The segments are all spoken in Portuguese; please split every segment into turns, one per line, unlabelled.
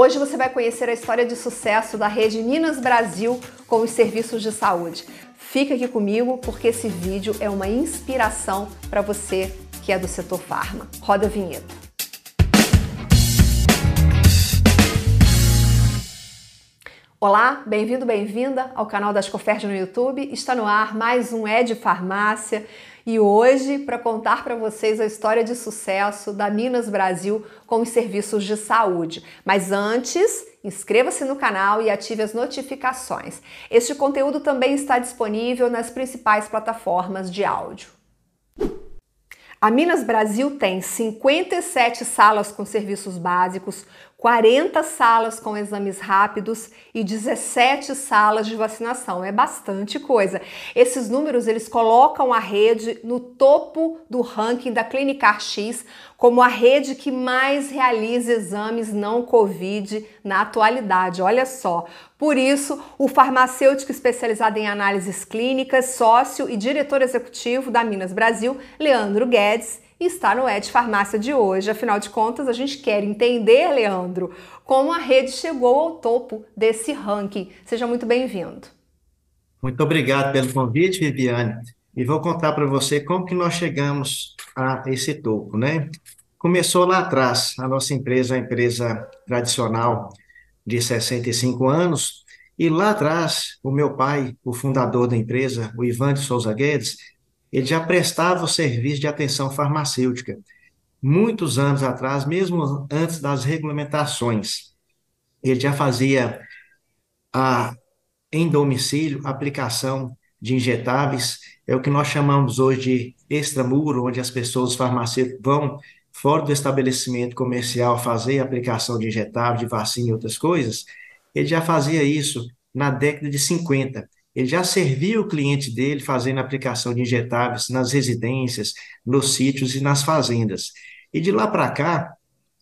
Hoje você vai conhecer a história de sucesso da rede Minas Brasil com os serviços de saúde. Fica aqui comigo porque esse vídeo é uma inspiração para você que é do setor farma. Roda a vinheta. Olá, bem-vindo, bem-vinda ao canal das Coferd no YouTube. Está no ar mais um É de Farmácia e hoje para contar para vocês a história de sucesso da Minas Brasil com os serviços de saúde. Mas antes, inscreva-se no canal e ative as notificações. Este conteúdo também está disponível nas principais plataformas de áudio. A Minas Brasil tem 57 salas com serviços básicos, 40 salas com exames rápidos e 17 salas de vacinação. É bastante coisa. Esses números eles colocam a rede no topo do ranking da Clinicar X como a rede que mais realiza exames não COVID na atualidade. Olha só. Por isso, o farmacêutico especializado em análises clínicas, sócio e diretor executivo da Minas Brasil, Leandro Guedes, está no Ed Farmácia de hoje. Afinal de contas, a gente quer entender, Leandro, como a rede chegou ao topo desse ranking. Seja muito bem-vindo.
Muito obrigado pelo convite, Viviane. E vou contar para você como que nós chegamos a esse topo, né? Começou lá atrás, a nossa empresa, a empresa tradicional de 65 anos, e lá atrás, o meu pai, o fundador da empresa, o Ivan de Souza Guedes, ele já prestava o serviço de atenção farmacêutica. Muitos anos atrás, mesmo antes das regulamentações, ele já fazia a, em domicílio aplicação de injetáveis, é o que nós chamamos hoje de extramuro, onde as pessoas farmacêuticas vão fora do estabelecimento comercial fazer aplicação de injetável, de vacina e outras coisas, ele já fazia isso na década de 50. Ele já servia o cliente dele fazendo aplicação de injetáveis nas residências, nos sítios e nas fazendas. E de lá para cá,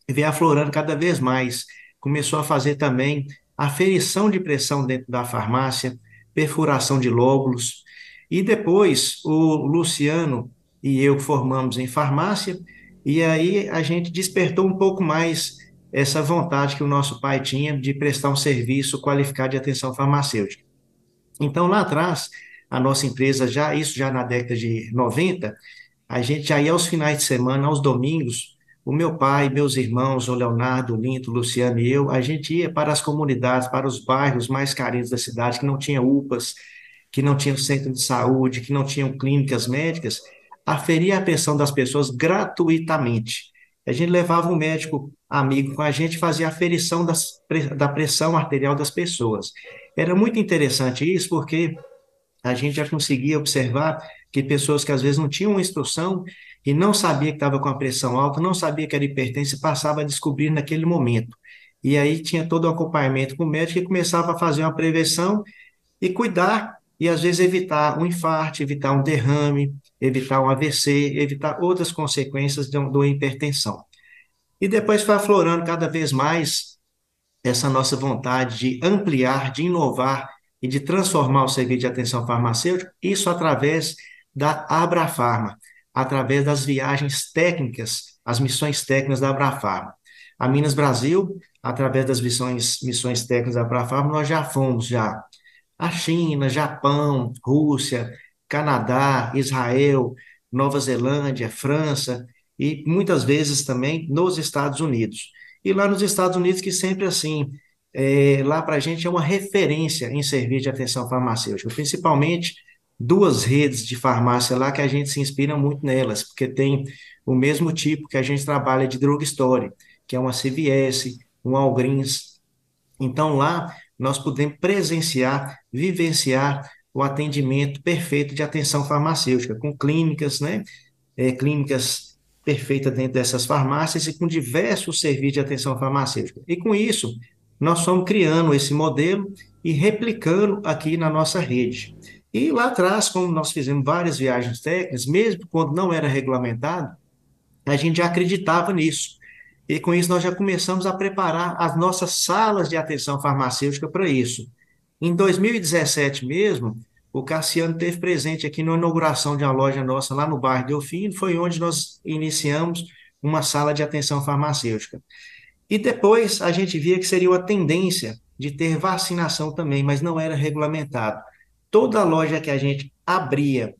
veio aflorando cada vez mais. Começou a fazer também aferição de pressão dentro da farmácia, perfuração de lóbulos. E depois, o Luciano e eu formamos em farmácia, e aí a gente despertou um pouco mais essa vontade que o nosso pai tinha de prestar um serviço qualificado de atenção farmacêutica. Então, lá atrás, a nossa empresa, já isso já na década de 90, a gente ia aos finais de semana, aos domingos, o meu pai, meus irmãos, o Leonardo, o Linto, o Luciano e eu, a gente ia para as comunidades, para os bairros mais carentes da cidade, que não tinha UPAs, que não tinham centro de saúde, que não tinham clínicas médicas, aferir a pressão das pessoas gratuitamente. A gente levava um médico amigo com a gente, fazia aferição das, da pressão arterial das pessoas. Era muito interessante isso, porque a gente já conseguia observar que pessoas que às vezes não tinham instrução e não sabia que estava com a pressão alta, não sabia que era hipertensa, passava a descobrir naquele momento. E aí tinha todo o acompanhamento com o médico e começava a fazer uma prevenção e cuidar e às vezes evitar um infarto, evitar um derrame, evitar um AVC, evitar outras consequências de uma hipertensão. E depois foi aflorando cada vez mais essa nossa vontade de ampliar, de inovar e de transformar o serviço de atenção farmacêutica, isso através da Abrafarma, através das viagens técnicas, as missões técnicas da Abrafarma. A Minas Brasil, através das missões, missões técnicas da Abrafarma, nós já fomos já a China, Japão, Rússia, Canadá, Israel, Nova Zelândia, França e muitas vezes também nos Estados Unidos. E lá nos Estados Unidos, que sempre assim, é, lá para a gente é uma referência em serviço de atenção farmacêutica, principalmente duas redes de farmácia lá que a gente se inspira muito nelas, porque tem o mesmo tipo que a gente trabalha de drugstore, que é uma CVS, um Walgreens. Então lá nós podemos presenciar, vivenciar o atendimento perfeito de atenção farmacêutica, com clínicas, né? É, clínicas perfeitas dentro dessas farmácias e com diversos serviços de atenção farmacêutica. E com isso, nós fomos criando esse modelo e replicando aqui na nossa rede. E lá atrás, como nós fizemos várias viagens técnicas, mesmo quando não era regulamentado, a gente já acreditava nisso. E com isso nós já começamos a preparar as nossas salas de atenção farmacêutica para isso. Em 2017 mesmo, o Cassiano teve presente aqui na inauguração de uma loja nossa lá no bairro Delfim, foi onde nós iniciamos uma sala de atenção farmacêutica. E depois a gente via que seria uma tendência de ter vacinação também, mas não era regulamentado. Toda loja que a gente abria,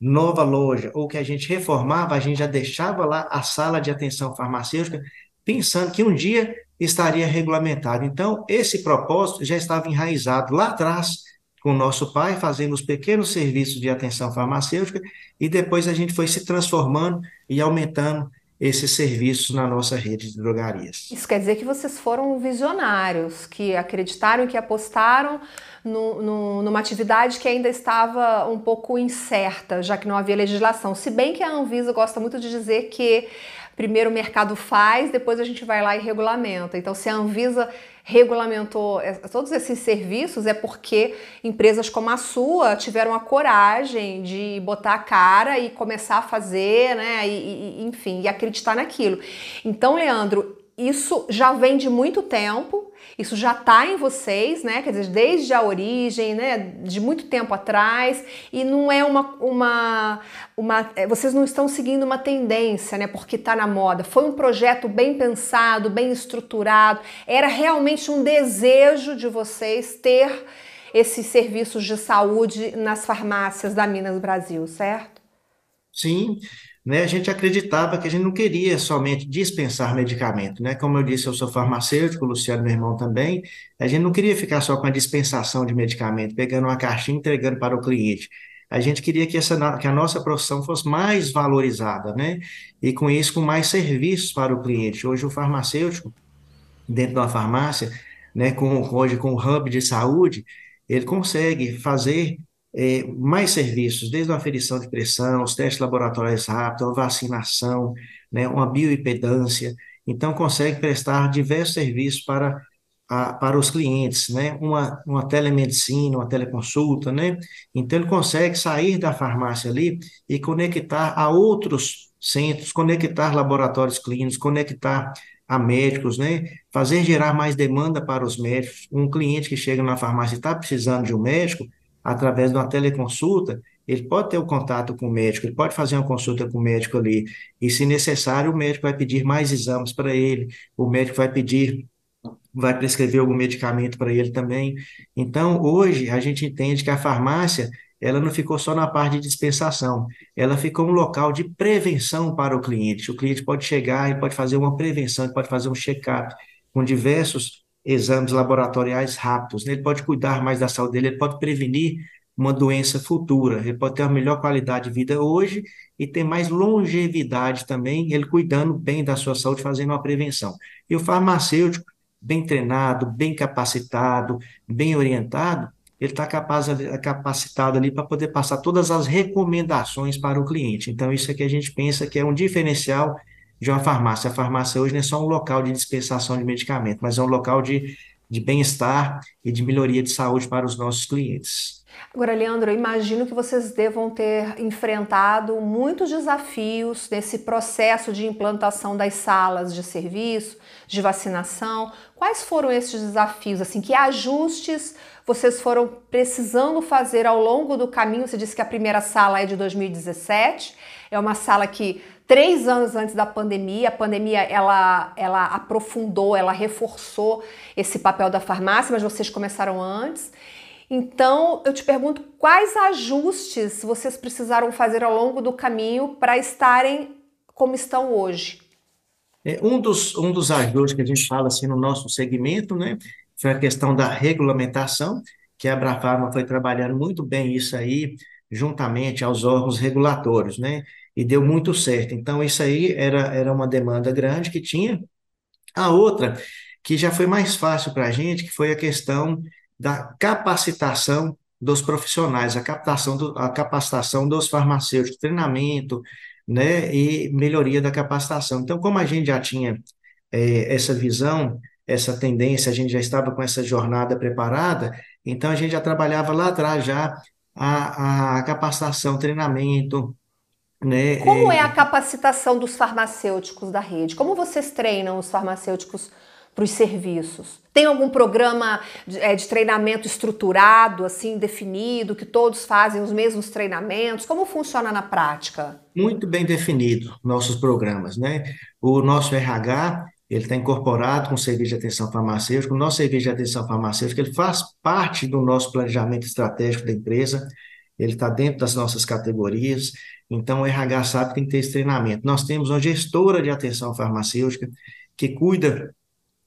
nova loja, ou que a gente reformava, a gente já deixava lá a sala de atenção farmacêutica, pensando que um dia estaria regulamentado. Então, esse propósito já estava enraizado lá atrás com o nosso pai, fazendo os pequenos serviços de atenção farmacêutica, e depois a gente foi se transformando e aumentando esses serviços na nossa rede de drogarias.
Isso quer dizer que vocês foram visionários, que acreditaram que apostaram no, no, numa atividade que ainda estava um pouco incerta, já que não havia legislação. Se bem que a Anvisa gosta muito de dizer que primeiro o mercado faz, depois a gente vai lá e regulamenta. Então, se a Anvisa regulamentou todos esses serviços, é porque empresas como a sua tiveram a coragem de botar a cara e começar a fazer, né? E, e enfim, e acreditar naquilo. Então, Leandro, isso já vem de muito tempo, isso já está em vocês, né? Quer dizer, desde a origem, né? De muito tempo atrás, e não é uma. uma, uma é, vocês não estão seguindo uma tendência, né? Porque está na moda. Foi um projeto bem pensado, bem estruturado, era realmente um desejo de vocês ter esses serviços de saúde nas farmácias da Minas Brasil, certo?
Sim, né, a gente acreditava que a gente não queria somente dispensar medicamento, né? Como eu disse, eu sou farmacêutico, o Luciano, meu irmão também. A gente não queria ficar só com a dispensação de medicamento, pegando uma caixinha e entregando para o cliente. A gente queria que, essa, que a nossa profissão fosse mais valorizada, né? E com isso, com mais serviços para o cliente. Hoje, o farmacêutico, dentro de uma farmácia, né, com, hoje com o hub de saúde, ele consegue fazer é, mais serviços, desde a aferição de pressão, os testes laboratoriais rápidos, a vacinação, né, uma bioimpedância. Então, consegue prestar diversos serviços para, a, para os clientes, né, uma, uma telemedicina, uma teleconsulta, né. Então, ele consegue sair da farmácia ali e conectar a outros centros, conectar laboratórios clínicos, conectar a médicos, né? Fazer gerar mais demanda para os médicos. Um cliente que chega na farmácia e está precisando de um médico, através de uma teleconsulta, ele pode ter o um contato com o médico, ele pode fazer uma consulta com o médico ali, e se necessário, o médico vai pedir mais exames para ele, o médico vai pedir, vai prescrever algum medicamento para ele também. Então, hoje, a gente entende que a farmácia, ela não ficou só na parte de dispensação, ela ficou um local de prevenção para o cliente. O cliente pode chegar, ele pode fazer uma prevenção, pode fazer um check-up com diversos exames laboratoriais rápidos, né? ele pode cuidar mais da saúde dele, ele pode prevenir uma doença futura, ele pode ter uma melhor qualidade de vida hoje e ter mais longevidade também, ele cuidando bem da sua saúde, fazendo uma prevenção. E o farmacêutico, bem treinado, bem capacitado, bem orientado, ele está capacitado ali para poder passar todas as recomendações para o cliente. Então, isso é que a gente pensa que é um diferencial de uma farmácia. A farmácia hoje não é só um local de dispensação de medicamento, mas é um local de, de bem-estar e de melhoria de saúde para os nossos clientes.
Agora, Leandro, eu imagino que vocês devam ter enfrentado muitos desafios nesse processo de implantação das salas de serviço, de vacinação. Quais foram esses desafios? Assim, que ajustes vocês foram precisando fazer ao longo do caminho? Você disse que a primeira sala é de 2017, é uma sala que três anos antes da pandemia. A pandemia ela, ela aprofundou, ela reforçou esse papel da farmácia, mas vocês começaram antes. Então, eu te pergunto quais ajustes vocês precisaram fazer ao longo do caminho para estarem como estão hoje?
É, um, dos, um dos ajustes que a gente fala assim no nosso segmento, né, foi a questão da regulamentação, que a Abrafarma foi trabalhando muito bem isso aí, juntamente aos órgãos regulatórios, né? E deu muito certo. Então, isso aí era, era uma demanda grande que tinha. A outra, que já foi mais fácil para a gente, que foi a questão da capacitação dos profissionais, a, captação do, a capacitação dos farmacêuticos, treinamento, né, e melhoria da capacitação. Então, como a gente já tinha é, essa visão, essa tendência, a gente já estava com essa jornada preparada, então a gente já trabalhava lá atrás já a, a capacitação, treinamento, né?
Como é a capacitação dos farmacêuticos da rede? Como vocês treinam os farmacêuticos para os serviços? Tem algum programa de, é, de, treinamento estruturado, assim, definido, que todos fazem os mesmos treinamentos? Como funciona na prática?
Muito bem definido nossos programas, né? O nosso RH, ele está incorporado com o serviço de atenção farmacêutica. O nosso serviço de atenção farmacêutica ele faz parte do nosso planejamento estratégico da empresa, ele está dentro das nossas categorias, então o RH sabe que tem que ter esse treinamento. Nós temos uma gestora de atenção farmacêutica que cuida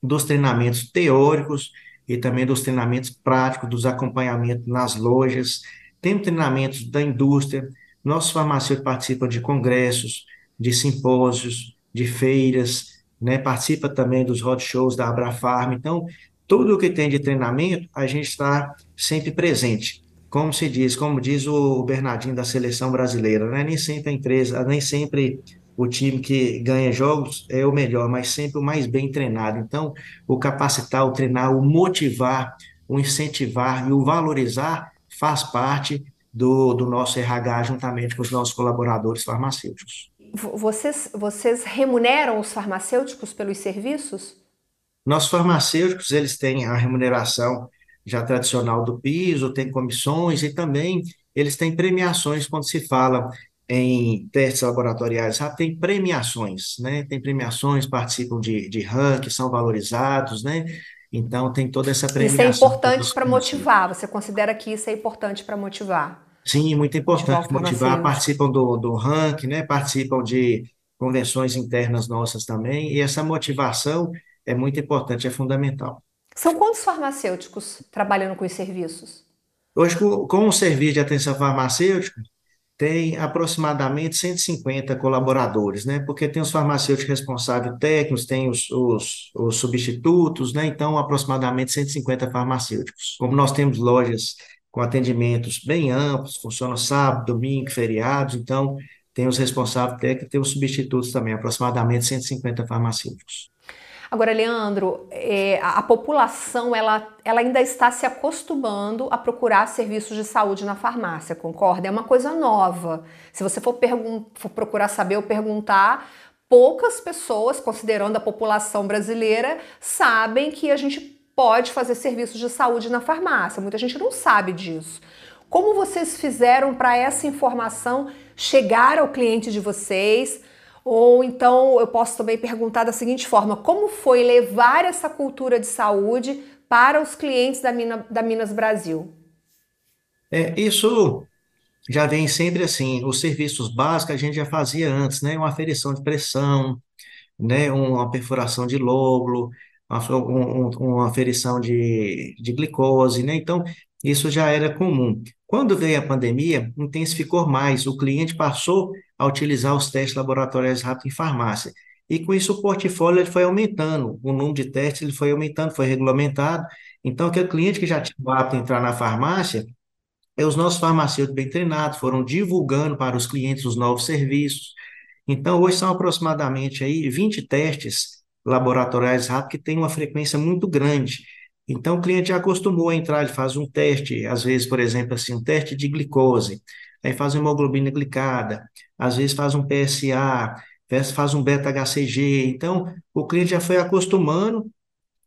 dos treinamentos teóricos e também dos treinamentos práticos, dos acompanhamentos nas lojas, tem treinamentos da indústria, nossos farmacêuticos participam de congressos, de simpósios, de feiras, né? participa também dos roadshows da Abrafarm. Então, tudo o que tem de treinamento, a gente está sempre presente. Como se diz, como diz o Bernardinho da seleção brasileira, né? nem sempre a empresa, nem sempre o time que ganha jogos é o melhor, mas sempre o mais bem treinado. Então, o capacitar, o treinar, o motivar, o incentivar e o valorizar faz parte do, do nosso RH juntamente com os nossos colaboradores farmacêuticos.
Vocês, vocês remuneram os farmacêuticos pelos serviços?
Nossos farmacêuticos, eles têm a remuneração já tradicional do piso, tem comissões e também eles têm premiações quando se fala em testes laboratoriais rápidos, tem premiações, né? Tem premiações, participam de, de ranking, são valorizados, né? Então, tem toda essa premiação.
Isso é importante para motivar. Você considera que isso é importante para motivar?
Sim, muito importante motivar. motivar participam do, do ranking, né? participam de convenções internas nossas também. E essa motivação é muito importante, é fundamental.
São quantos farmacêuticos trabalhando com os serviços?
Hoje, com, o serviço de atenção farmacêutica, tem aproximadamente 150 colaboradores, né? Porque tem os farmacêuticos responsáveis técnicos, tem os, os, os, substitutos, né? Então, aproximadamente 150 farmacêuticos. Como nós temos lojas com atendimentos bem amplos, funcionam sábado, domingo, feriados, então tem os responsáveis técnicos e tem os substitutos também, aproximadamente 150 farmacêuticos.
Agora, Leandro, é, a população ela, ela ainda está se acostumando a procurar serviços de saúde na farmácia, concorda? É uma coisa nova. Se você for, for procurar saber ou perguntar, poucas pessoas, considerando a população brasileira, sabem que a gente pode fazer serviços de saúde na farmácia. Muita gente não sabe disso. Como vocês fizeram para essa informação chegar ao cliente de vocês? Ou então eu posso também perguntar da seguinte forma: como foi levar essa cultura de saúde para os clientes da, Mina, da Minas Brasil?
É, isso já vem sempre assim, os serviços básicos a gente já fazia antes, né? Uma aferição de pressão, né? Uma perfuração de lóbulo, uma, um, uma aferição de, de glicose, né? Então, isso já era comum. Quando veio a pandemia, intensificou mais, o cliente passou a utilizar os testes laboratoriais rápidos em farmácia. E com isso o portfólio ele foi aumentando, o número de testes ele foi aumentando, foi regulamentado. Então, aquele cliente que já tinha o hábito de entrar na farmácia, é os nossos farmacêuticos bem treinados, foram divulgando para os clientes os novos serviços. Então, hoje são aproximadamente aí 20 testes laboratoriais rápidos que têm uma frequência muito grande. Então, o cliente já acostumou a entrar, ele faz um teste, às vezes, por exemplo, assim, um teste de glicose, aí faz hemoglobina glicada, às vezes faz um PSA, faz um beta-HCG. Então, o cliente já foi acostumando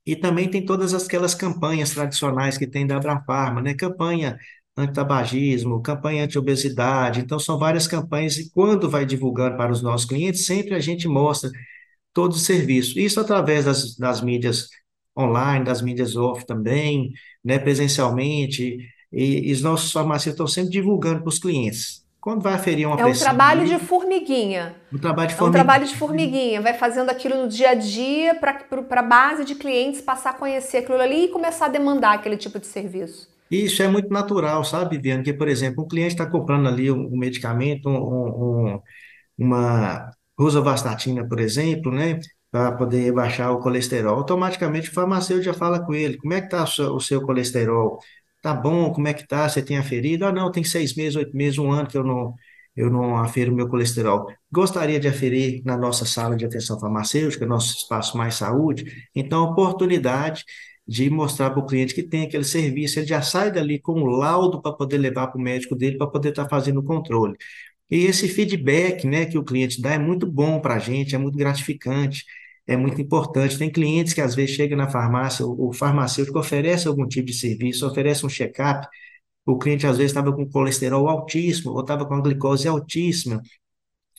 e também tem todas aquelas campanhas tradicionais que tem da Abrafarma, né? Campanha anti-tabagismo, campanha anti-obesidade. Então, são várias campanhas e quando vai divulgando para os nossos clientes, sempre a gente mostra todo o serviço. Isso através das, das mídias online, das mídias off também, né, presencialmente, e, e os nossos farmacêuticos estão sempre divulgando para os clientes. Quando vai aferir uma
É um trabalho de formiguinha.
Um trabalho de
formiguinha. É um trabalho de formiguinha. Vai fazendo aquilo no dia a dia para a base de clientes passar a conhecer aquilo ali e começar a demandar aquele tipo de serviço.
Isso é muito natural, sabe, Viviane? Que, por exemplo, um cliente está comprando ali um, um medicamento, um, um, uma rosuvastatina, por exemplo, né? para poder baixar o colesterol. Automaticamente o farmacêutico já fala com ele, como é que está o o seu colesterol? Tá bom? Como é que tá? Você tem aferido? Ah, não, tem seis meses, oito meses, um ano que eu não, eu não afiro meu colesterol. Gostaria de aferir na nossa sala de atenção farmacêutica, nosso espaço Mais Saúde. Então, oportunidade de mostrar para o cliente que tem aquele serviço, ele já sai dali com o laudo para poder levar para o médico dele, para poder estar tá fazendo o controle. E esse feedback né, que o cliente dá é muito bom para a gente, é muito gratificante é muito importante. Tem clientes que às vezes chegam na farmácia, o, farmacêutico oferece algum tipo de serviço, oferece um check-up, o cliente às vezes estava com colesterol altíssimo ou estava com a glicose altíssima,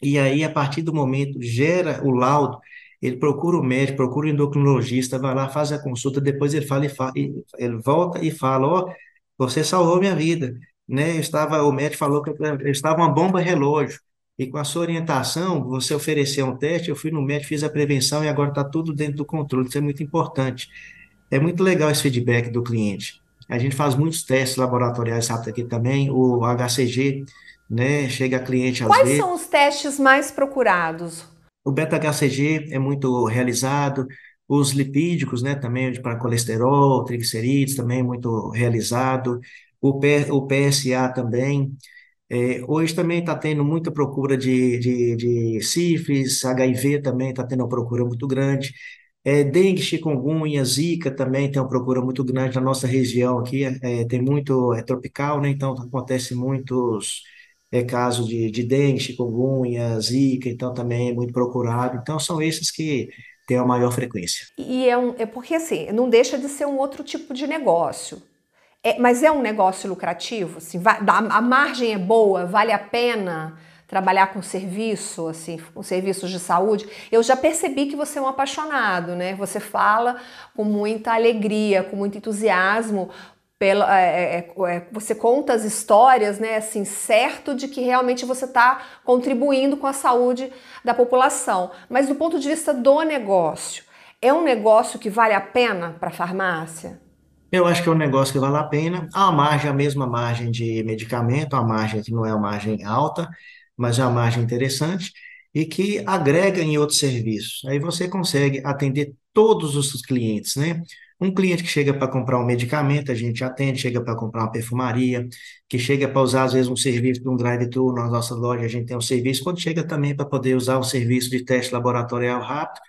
e aí a partir do momento gera o laudo, ele procura o médico, procura o endocrinologista, vai lá, faz a consulta, depois ele fala e ele volta e fala, ó, oh, você salvou minha vida, né? Eu estava, o médico falou que eu estava uma bomba relógio, e com a sua orientação, você ofereceu um teste, eu fui no médico, fiz a prevenção e agora está tudo dentro do controle, isso é muito importante. É muito legal esse feedback do cliente. A gente faz muitos testes laboratoriais rápidos aqui também, o HCG, né? Chega a cliente às
Quais
vezes.
São os testes mais procurados?
O beta-HCG é muito realizado, os lipídicos, né, também para colesterol, triglicerídeos, também muito realizado, o, P, o PSA também. É, hoje também está tendo muita procura de, de, de sífilis, HIV também está tendo uma procura muito grande. É, dengue, chikungunya, zika também tem uma procura muito grande na nossa região aqui, é, tem muito, é tropical, né? Então acontece muitos é, casos de, de dengue, chikungunya, zika, então também é muito procurado. Então são esses que têm a maior frequência.
E é, um, é porque assim, não deixa de ser um outro tipo de negócio. É, mas é um negócio lucrativo? Assim, a, margem é boa, vale a pena? trabalhar com serviço, assim, com serviços de saúde, eu já percebi que você é um apaixonado, né? Você fala com muita alegria, com muito entusiasmo. Pela, é, é, é, você conta as histórias, né? Assim, certo de que realmente você está contribuindo com a saúde da população. Mas do ponto de vista do negócio, é um negócio que vale a pena para a farmácia?
Eu acho que é um negócio que vale a pena. A margem, a mesma margem de medicamento, a margem que não é uma margem alta, mas é uma margem interessante e que agrega em outros serviços. Aí você consegue atender todos os clientes, né? Um cliente que chega para comprar um medicamento, a gente atende, chega para comprar uma perfumaria, que chega para usar, às vezes, um serviço de um drive-thru na nossa loja, a gente tem um serviço. Quando chega também para poder usar um serviço de teste laboratorial rápido,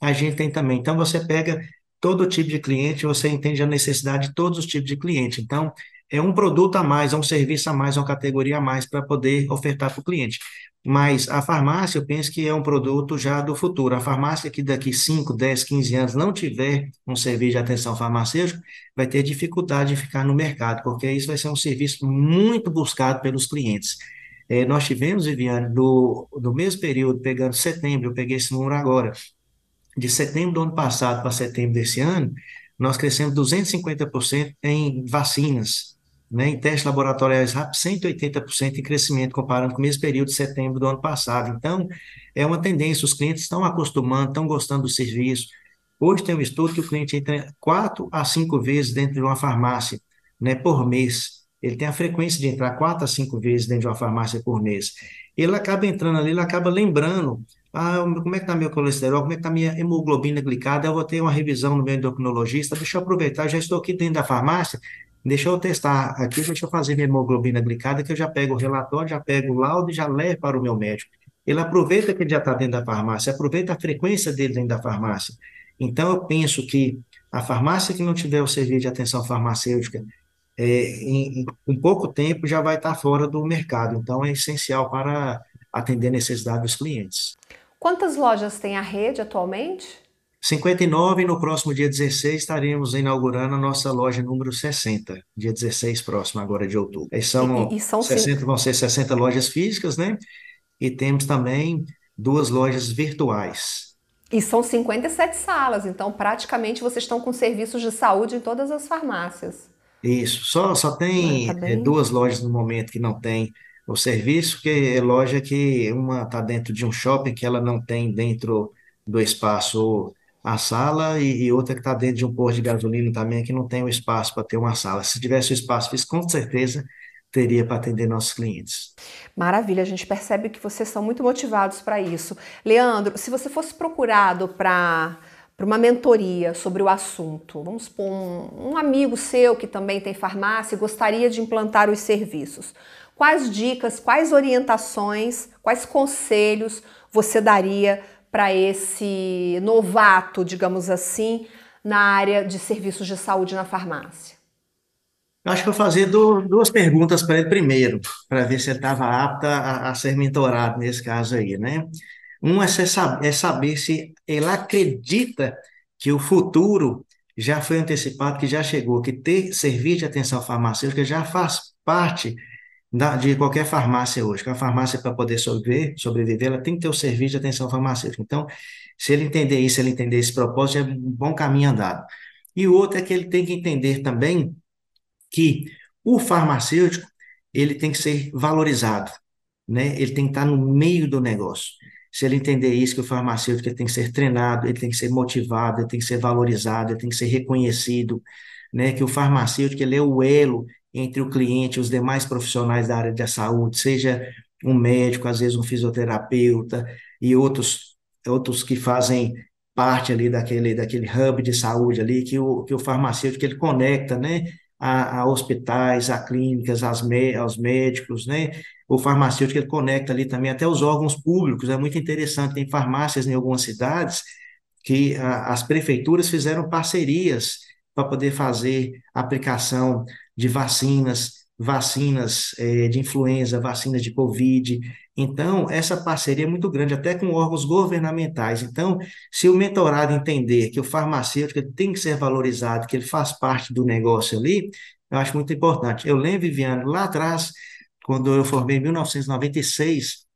a gente tem também. Então, você pega todo tipo de cliente, você entende a necessidade de todos os tipos de cliente. Então, é um produto a mais, é um serviço a mais, é uma categoria a mais para poder ofertar para o cliente. Mas a farmácia, eu penso que é um produto já do futuro. A farmácia que daqui 5, 10, 15 anos não tiver um serviço de atenção farmacêutica, vai ter dificuldade de ficar no mercado, porque isso vai ser um serviço muito buscado pelos clientes. É, nós tivemos, Viviane, do, do mesmo período, pegando setembro, eu peguei esse número agora, de setembro do ano passado para setembro desse ano, nós crescemos 250% em vacinas, né, em testes laboratoriais rápidos, 180% em crescimento comparando com o mesmo período de setembro do ano passado. Então, é uma tendência, os clientes estão acostumando, estão gostando do serviço. Hoje tem um estudo que o cliente entra quatro a cinco vezes dentro de uma farmácia, né, por mês. Ele tem a frequência de entrar quatro a cinco vezes dentro de uma farmácia por mês. Ele acaba entrando ali, ele acaba lembrando ah, como é que está meu colesterol? Como é que está minha hemoglobina glicada? Eu vou ter uma revisão no meu endocrinologista. Deixa eu aproveitar, já estou aqui dentro da farmácia. Deixa eu testar aqui, deixa eu fazer minha hemoglobina glicada, que eu já pego o relatório, já pego o laudo e já levo para o meu médico. Ele aproveita que ele já está dentro da farmácia, aproveita a frequência dele dentro da farmácia. Então, eu penso que a farmácia que não tiver o serviço de atenção farmacêutica, é, em, em, pouco tempo já vai estar fora do mercado. Então, é essencial para atender a necessidade dos clientes.
Quantas lojas tem a rede atualmente?
59, e no próximo dia 16 estaremos inaugurando a nossa loja número 60, dia 16 próximo agora de outubro. Aí são, e, e são 60, vão ser 60 lojas físicas, né? E temos também duas lojas virtuais.
E são 57 salas, então praticamente vocês estão com serviços de saúde em todas as farmácias.
Isso, só, só tem ah, tá bem... duas lojas no momento que não tem o serviço, que é loja que uma está dentro de um shopping que ela não tem dentro do espaço a sala e, e outra que está dentro de um posto de gasolina também, que não tem o espaço para ter uma sala. Se tivesse o espaço, isso com certeza teria para atender nossos clientes.
Maravilha, a gente percebe que vocês são muito motivados para isso. Leandro, se você fosse procurado para para uma mentoria sobre o assunto, vamos supor um, um amigo seu que também tem farmácia e gostaria de implantar os serviços, quais dicas, quais orientações, quais conselhos você daria para esse novato, digamos assim, na área de serviços de saúde na farmácia?
Eu acho que eu vou fazer duas perguntas para ele primeiro, para ver se ele estava apto a, a, ser mentorado nesse caso aí, né? Um é, saber, é saber se ele acredita que o futuro já foi antecipado, que já chegou, que ter serviço de atenção farmacêutica já faz parte de qualquer farmácia hoje. Que a farmácia, para poder sobreviver, sobreviver, ela tem que ter o serviço de atenção farmacêutica. Então, se ele entender isso, se ele entender esse propósito, é um bom caminho andado. E o outro é que ele tem que entender também que o farmacêutico, ele tem que ser valorizado, né? Ele tem que estar no meio do negócio. Se ele entender isso, que o farmacêutico tem que ser treinado, ele tem que ser motivado, ele tem que ser valorizado, ele tem que ser reconhecido, né? Que o farmacêutico ele é o elo entre o cliente e os demais profissionais da área da saúde, seja um médico, às vezes um fisioterapeuta e outros outros que fazem parte ali daquele daquele hub de saúde ali que o que o farmacêutico ele conecta, né? A, a hospitais, a clínicas, as aos médicos, né? O farmacêutico ele conecta ali também até os órgãos públicos. É muito interessante. Tem farmácias em algumas cidades que a, as prefeituras fizeram parcerias para poder fazer aplicação de vacinas, vacinas é, de influenza, vacinas de Covid. Então, essa parceria é muito grande, até com órgãos governamentais. Então, se o mentorado entender que o farmacêutico tem que ser valorizado, que ele faz parte do negócio ali, eu acho muito importante. Eu lembro, Viviane, lá atrás, quando eu formei em 1996,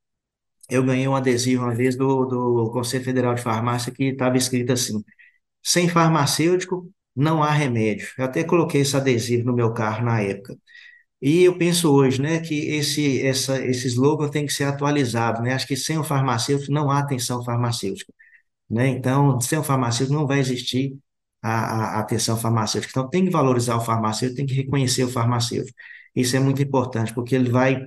eu ganhei um adesivo uma vez do, do Conselho Federal de Farmácia que estava escrito assim: sem farmacêutico, não há remédio. Eu até coloquei esse adesivo no meu carro na época. E eu penso hoje, né, que esse, essa, esse slogan tem que ser atualizado, né? Acho que sem o farmacêutico não há atenção farmacêutica, né? Então, sem o farmacêutico não vai existir a, a atenção farmacêutica. Então, tem que valorizar o farmacêutico, tem que reconhecer o farmacêutico. Isso é muito importante, porque ele vai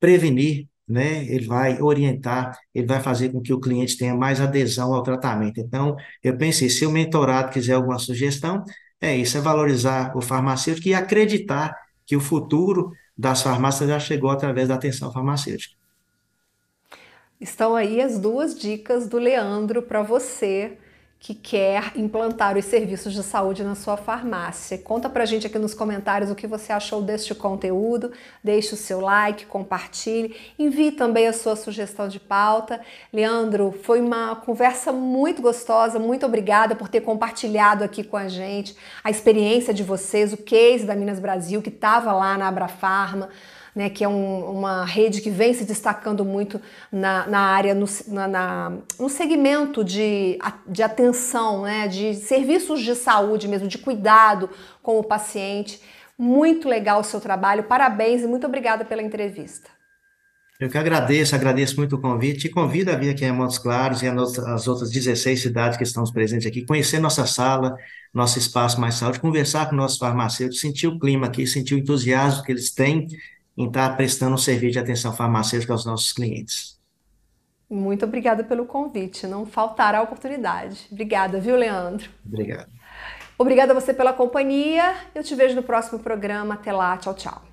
prevenir né? Ele vai orientar, ele vai fazer com que o cliente tenha mais adesão ao tratamento. Então, eu pensei, se o mentorado quiser alguma sugestão, é isso, é valorizar o farmacêutico e acreditar que o futuro das farmácias já chegou através da atenção farmacêutica.
Estão aí as duas dicas do Leandro para você que quer implantar os serviços de saúde na sua farmácia. Conta pra gente aqui nos comentários o que você achou deste conteúdo, deixe o seu like, compartilhe, envie também a sua sugestão de pauta. Leandro, foi uma conversa muito gostosa, muito obrigada por ter compartilhado aqui com a gente a experiência de vocês, o case da Minas Brasil que estava lá na Abrafarma né, que é um, uma rede que vem se destacando muito na, na área, no, na, na, no segmento de, de atenção, né, de serviços de saúde mesmo, de cuidado com o paciente. Muito legal o seu trabalho, parabéns e muito obrigada pela entrevista.
Eu que agradeço, agradeço muito o convite e convido a vir aqui em Montes Claros e as outras 16 cidades que estamos presentes aqui, conhecer nossa sala, nosso espaço Mais Saúde, conversar com nossos farmacêuticos, sentir o clima aqui, sentir o entusiasmo que eles têm em estar prestando um serviço de atenção farmacêutica aos nossos clientes.
Muito obrigada pelo convite, não faltará oportunidade. Obrigada, viu, Leandro?
Obrigado.
Obrigada a você pela companhia. Eu te vejo no próximo programa. Até lá, tchau, tchau.